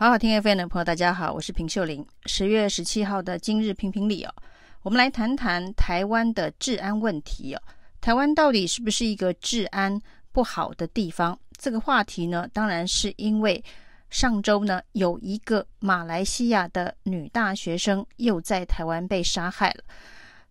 好好听 FM 的朋友，大家好，我是平秀玲。十月十七号的今日评评理哦，我们来谈谈台湾的治安问题哦。台湾到底是不是一个治安不好的地方？这个话题呢，当然是因为上周呢，有一个马来西亚的女大学生又在台湾被杀害了。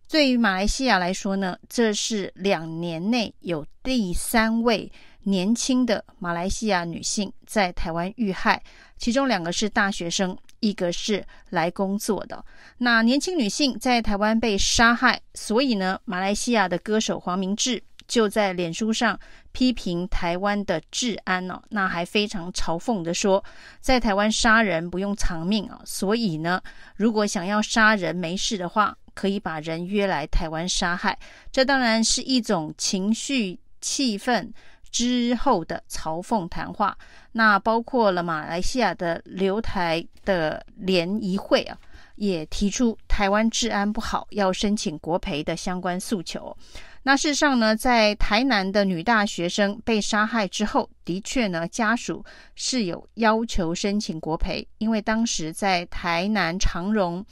对于马来西亚来说呢，这是两年内有第三位年轻的马来西亚女性在台湾遇害。其中两个是大学生，一个是来工作的。那年轻女性在台湾被杀害，所以呢，马来西亚的歌手黄明志就在脸书上批评台湾的治安哦，那还非常嘲讽的说，在台湾杀人不用偿命啊，所以呢，如果想要杀人没事的话，可以把人约来台湾杀害。这当然是一种情绪气愤之后的嘲讽谈话，那包括了马来西亚的留台的联谊会啊，也提出台湾治安不好，要申请国赔的相关诉求。那事实上呢，在台南的女大学生被杀害之后，的确呢，家属是有要求申请国赔，因为当时在台南长荣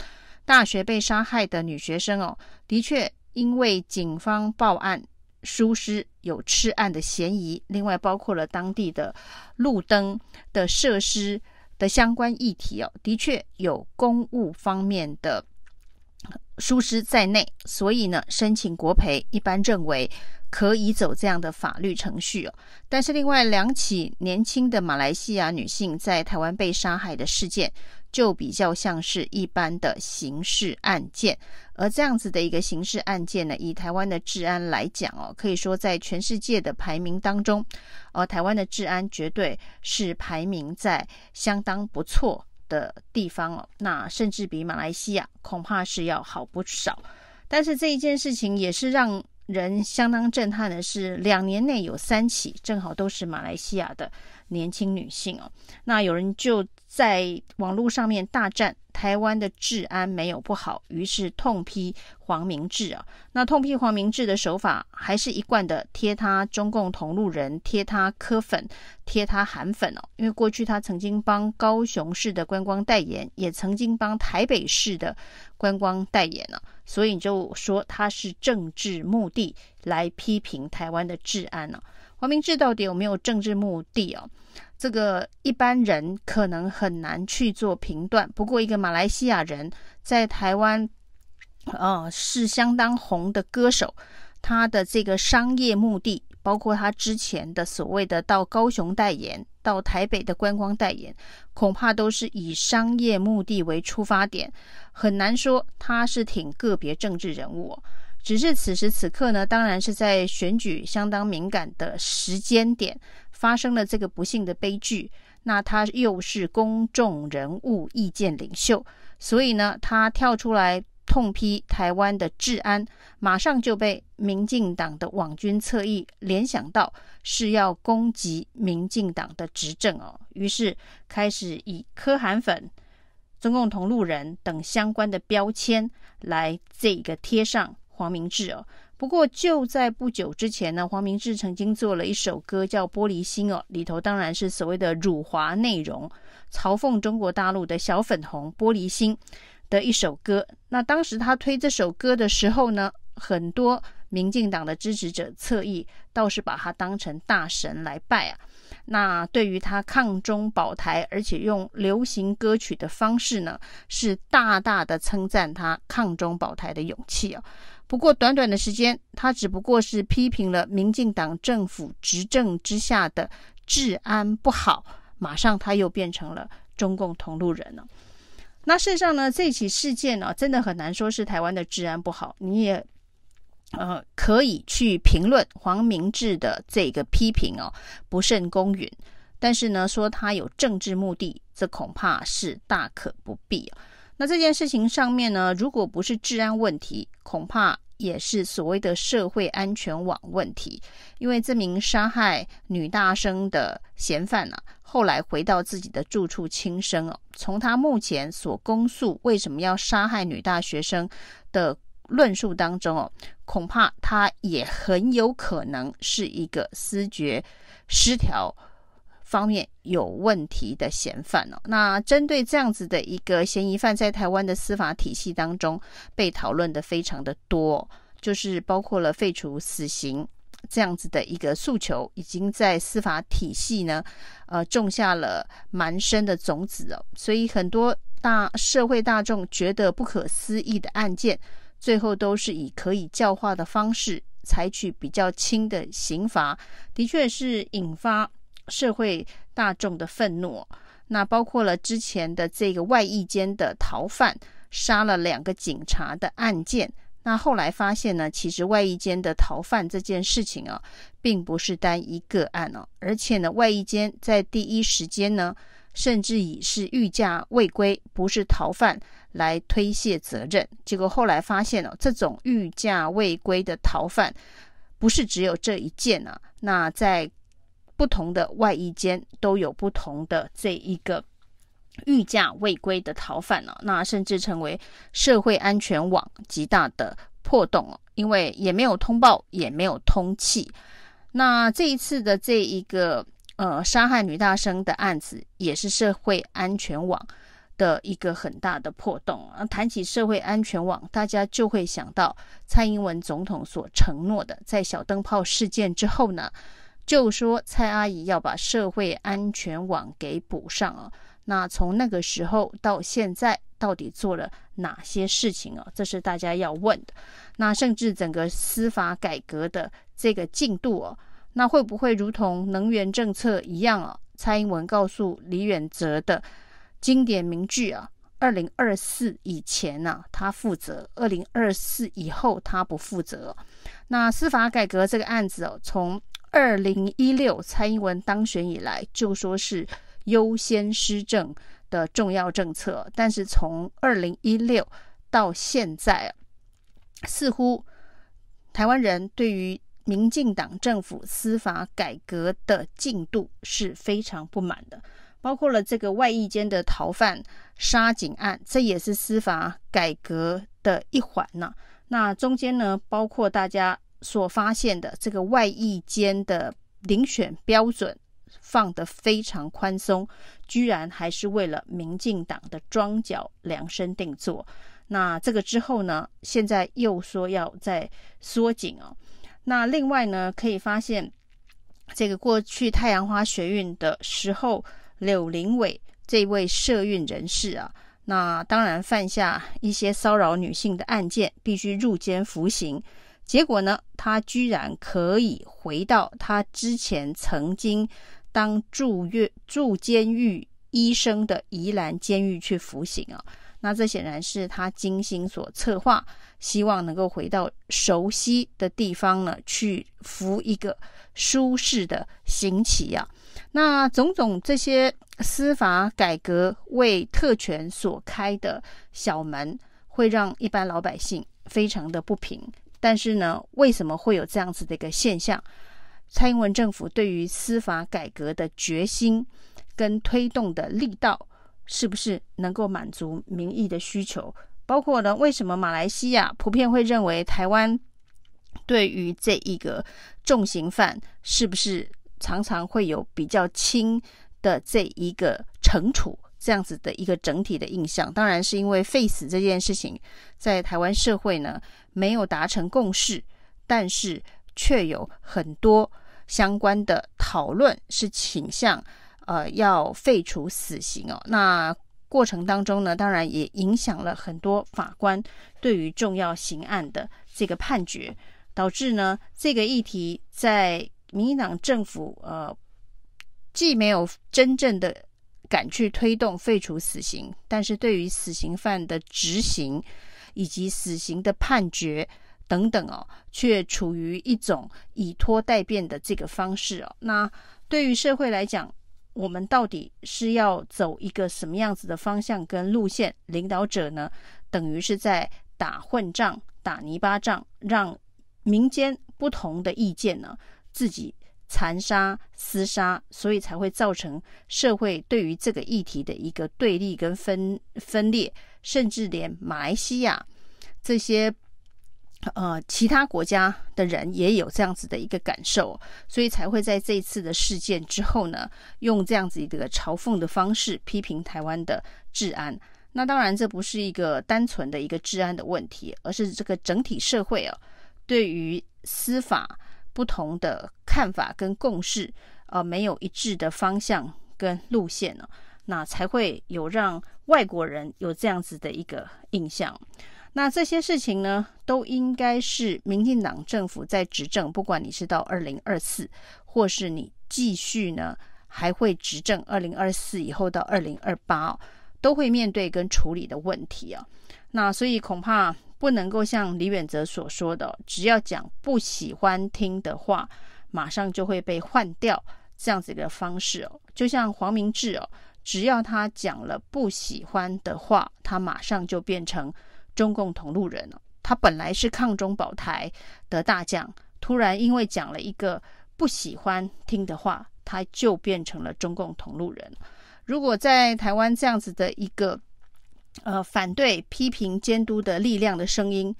大学被杀害的女学生哦，的确因为警方报案。疏失有吃案的嫌疑，另外包括了当地的路灯的设施的相关议题哦，的确有公务方面的疏失在内，所以呢，申请国赔一般认为可以走这样的法律程序哦。但是另外两起年轻的马来西亚女性在台湾被杀害的事件，就比较像是一般的刑事案件，而这样子的一个刑事案件呢，以台湾的治安来讲哦，可以说在全世界的排名当中，呃，台湾的治安绝对是排名在相当不错的地方哦，那甚至比马来西亚恐怕是要好不少。但是这一件事情也是让人相当震撼的是，两年内有三起，正好都是马来西亚的年轻女性哦，那有人就。在网络上面大战台湾的治安没有不好，于是痛批黄明志啊。那痛批黄明志的手法还是一贯的贴他中共同路人，贴他柯粉，贴他韩粉哦。因为过去他曾经帮高雄市的观光代言，也曾经帮台北市的观光代言呢，所以就说他是政治目的来批评台湾的治安呢。黄明志到底有没有政治目的哦？这个一般人可能很难去做评断。不过，一个马来西亚人在台湾，呃，是相当红的歌手，他的这个商业目的，包括他之前的所谓的到高雄代言、到台北的观光代言，恐怕都是以商业目的为出发点，很难说他是挺个别政治人物。只是此时此刻呢，当然是在选举相当敏感的时间点。发生了这个不幸的悲剧，那他又是公众人物、意见领袖，所以呢，他跳出来痛批台湾的治安，马上就被民进党的网军侧翼联想到是要攻击民进党的执政哦，于是开始以柯韩粉、中共同路人等相关的标签来这个贴上黄明志哦。不过就在不久之前呢，黄明志曾经做了一首歌叫《玻璃心》哦，里头当然是所谓的辱华内容，嘲讽中国大陆的小粉红玻璃心的一首歌。那当时他推这首歌的时候呢，很多民进党的支持者侧翼倒是把他当成大神来拜啊。那对于他抗中保台，而且用流行歌曲的方式呢，是大大的称赞他抗中保台的勇气啊。不过，短短的时间，他只不过是批评了民进党政府执政之下的治安不好，马上他又变成了中共同路人了。那事实上呢，这起事件呢、真的很难说是台湾的治安不好。你也呃可以去评论黄明志的这个批评哦，不甚公允。但是呢，说他有政治目的，这恐怕是大可不必。那这件事情上面呢，如果不是治安问题，恐怕也是所谓的社会安全网问题。因为这名杀害女大生的嫌犯呢、后来回到自己的住处轻生哦。从他目前所供述为什么要杀害女大学生的论述当中哦，恐怕他也很有可能是一个思觉失调。方面有问题的嫌犯哦。那针对这样子的一个嫌疑犯，在台湾的司法体系当中被讨论的非常的多，就是包括了废除死刑这样子的一个诉求，已经在司法体系呢，呃，种下了蛮深的种子哦。所以很多大社会大众觉得不可思议的案件，最后都是以可以教化的方式，采取比较轻的刑罚，的确是引发。社会大众的愤怒，那包括了之前的这个外役间的逃犯杀了两个警察的案件。那后来发现呢，其实外役间的逃犯这件事情啊，并不是单一个案哦，而且呢，外役间在第一时间呢，甚至以是御驾未归，不是逃犯来推卸责任。结果后来发现哦，这种御驾未归的逃犯不是只有这一件啊，那在。不同的外衣间都有不同的这一个御驾未归的逃犯呢、那甚至成为社会安全网极大的破洞哦，因为也没有通报，也没有通气。那这一次的这一个呃杀害女大生的案子，也是社会安全网的一个很大的破洞啊。谈起社会安全网，大家就会想到蔡英文总统所承诺的，在小灯泡事件之后呢。就说蔡阿姨要把社会安全网给补上啊，那从那个时候到现在，到底做了哪些事情啊？这是大家要问的。那甚至整个司法改革的这个进度哦，那会不会如同能源政策一样啊？蔡英文告诉李远哲的经典名句啊：“二零二四以前呢，他负责；二零二四以后，他不负责。”那司法改革这个案子哦，从二零一六蔡英文当选以来，就说是优先施政的重要政策。但是从二零一六到现在，似乎台湾人对于民进党政府司法改革的进度是非常不满的。包括了这个外役间的逃犯杀警案，这也是司法改革的一环呢。那中间呢，包括大家。所发现的这个外役间的遴选标准放得非常宽松，居然还是为了民进党的桩脚量身定做。那这个之后呢，现在又说要再缩紧哦。那另外呢，可以发现这个过去太阳花学运的时候，柳林伟这位社运人士啊，那当然犯下一些骚扰女性的案件，必须入监服刑。结果呢，他居然可以回到他之前曾经当住院住监狱医生的宜兰监狱去服刑啊。那这显然是他精心所策划，希望能够回到熟悉的地方呢，去服一个舒适的刑期啊。那种种这些司法改革为特权所开的小门，会让一般老百姓非常的不平。但是呢，为什么会有这样子的一个现象？蔡英文政府对于司法改革的决心跟推动的力道，是不是能够满足民意的需求？包括呢，为什么马来西亚普遍会认为台湾对于这一个重刑犯，是不是常常会有比较轻的这一个惩处？这样子的一个整体的印象，当然是因为废死这件事情在台湾社会呢没有达成共识，但是却有很多相关的讨论是倾向呃要废除死刑哦。那过程当中呢，当然也影响了很多法官对于重要刑案的这个判决，导致呢这个议题在民进党政府呃既没有真正的。敢去推动废除死刑，但是对于死刑犯的执行以及死刑的判决等等哦，却处于一种以拖待变的这个方式哦。那对于社会来讲，我们到底是要走一个什么样子的方向跟路线？领导者呢，等于是在打混仗、打泥巴仗，让民间不同的意见呢自己。残杀、厮杀，所以才会造成社会对于这个议题的一个对立跟分分裂，甚至连马来西亚这些呃，其他国家的人也有这样子的一个感受，所以才会在这一次的事件之后呢，用这样子一个嘲讽的方式批评台湾的治安。那当然，这不是一个单纯的一个治安的问题，而是这个整体社会啊，对于司法不同的看法跟共识，呃，没有一致的方向跟路线呢，那才会有让外国人有这样子的一个印象。那这些事情呢，都应该是民进党政府在执政，不管你是到二零二四，或是你继续呢还会执政二零二四以后到二零二八，都会面对跟处理的问题啊。那所以恐怕不能够像李远哲所说的，只要讲不喜欢听的话，马上就会被换掉这样子一个方式哦。就像黄明志哦，只要他讲了不喜欢的话，他马上就变成。中共同路人，他本来是抗中保台的大将，突然因为讲了一个不喜欢听的话，他就变成了中共同路人。如果在台湾这样子的一个呃反对、批评、监督的力量的声音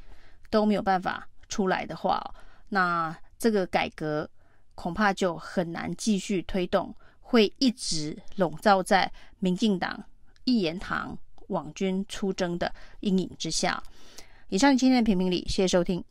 都没有办法出来的话，那这个改革恐怕就很难继续推动，会一直笼罩在民进党一言堂。网军出征的阴影之下。以上今天的评评理，谢谢收听。